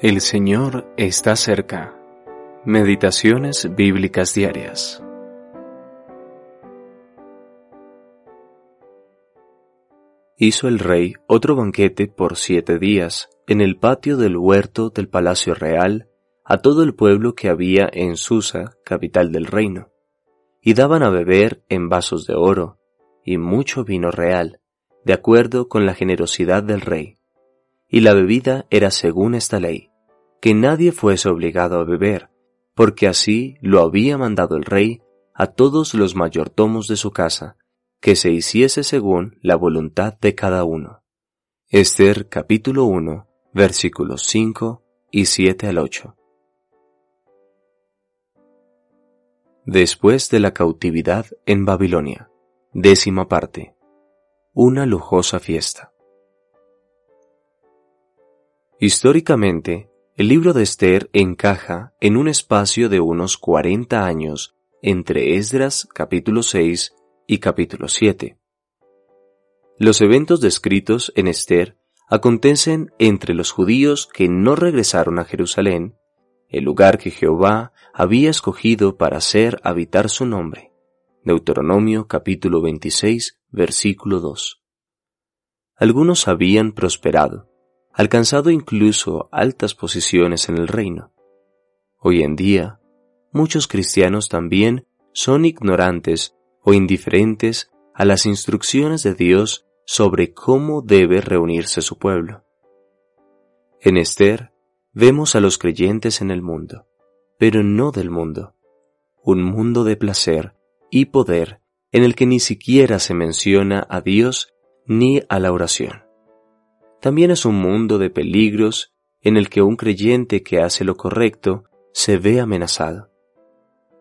El Señor está cerca. Meditaciones bíblicas diarias. Hizo el rey otro banquete por siete días en el patio del huerto del palacio real a todo el pueblo que había en Susa, capital del reino, y daban a beber en vasos de oro y mucho vino real, de acuerdo con la generosidad del rey y la bebida era según esta ley, que nadie fuese obligado a beber, porque así lo había mandado el rey a todos los mayordomos de su casa, que se hiciese según la voluntad de cada uno. Esther capítulo 1 versículos 5 y 7 al 8. Después de la cautividad en Babilonia, décima parte, una lujosa fiesta. Históricamente, el libro de Esther encaja en un espacio de unos 40 años entre Esdras capítulo 6 y capítulo 7. Los eventos descritos en Esther acontecen entre los judíos que no regresaron a Jerusalén, el lugar que Jehová había escogido para hacer habitar su nombre. Deuteronomio capítulo 26 versículo 2. Algunos habían prosperado, alcanzado incluso altas posiciones en el reino. Hoy en día, muchos cristianos también son ignorantes o indiferentes a las instrucciones de Dios sobre cómo debe reunirse su pueblo. En Esther vemos a los creyentes en el mundo, pero no del mundo, un mundo de placer y poder en el que ni siquiera se menciona a Dios ni a la oración. También es un mundo de peligros en el que un creyente que hace lo correcto se ve amenazado.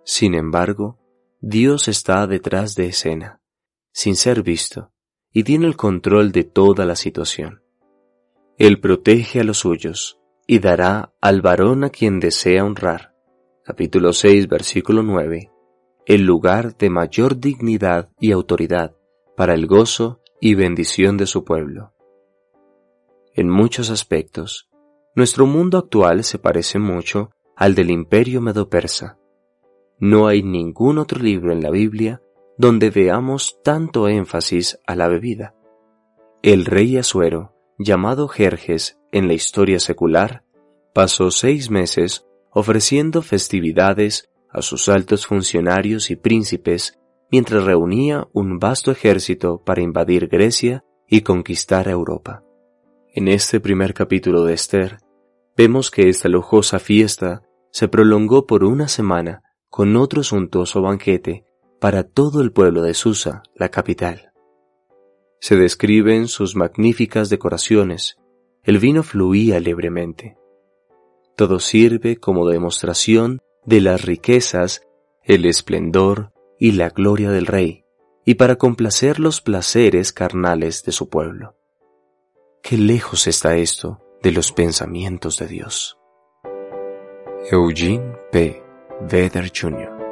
Sin embargo, Dios está detrás de escena, sin ser visto, y tiene el control de toda la situación. Él protege a los suyos y dará al varón a quien desea honrar. Capítulo 6, versículo 9. El lugar de mayor dignidad y autoridad para el gozo y bendición de su pueblo. En muchos aspectos, nuestro mundo actual se parece mucho al del imperio medo-persa. No hay ningún otro libro en la Biblia donde veamos tanto énfasis a la bebida. El rey Asuero, llamado Jerjes en la historia secular, pasó seis meses ofreciendo festividades a sus altos funcionarios y príncipes mientras reunía un vasto ejército para invadir Grecia y conquistar Europa. En este primer capítulo de Esther, vemos que esta lujosa fiesta se prolongó por una semana con otro suntuoso banquete para todo el pueblo de Susa, la capital. Se describen sus magníficas decoraciones, el vino fluía libremente. Todo sirve como demostración de las riquezas, el esplendor y la gloria del rey, y para complacer los placeres carnales de su pueblo. Qué lejos está esto de los pensamientos de Dios. Eugene P. Vedder Jr.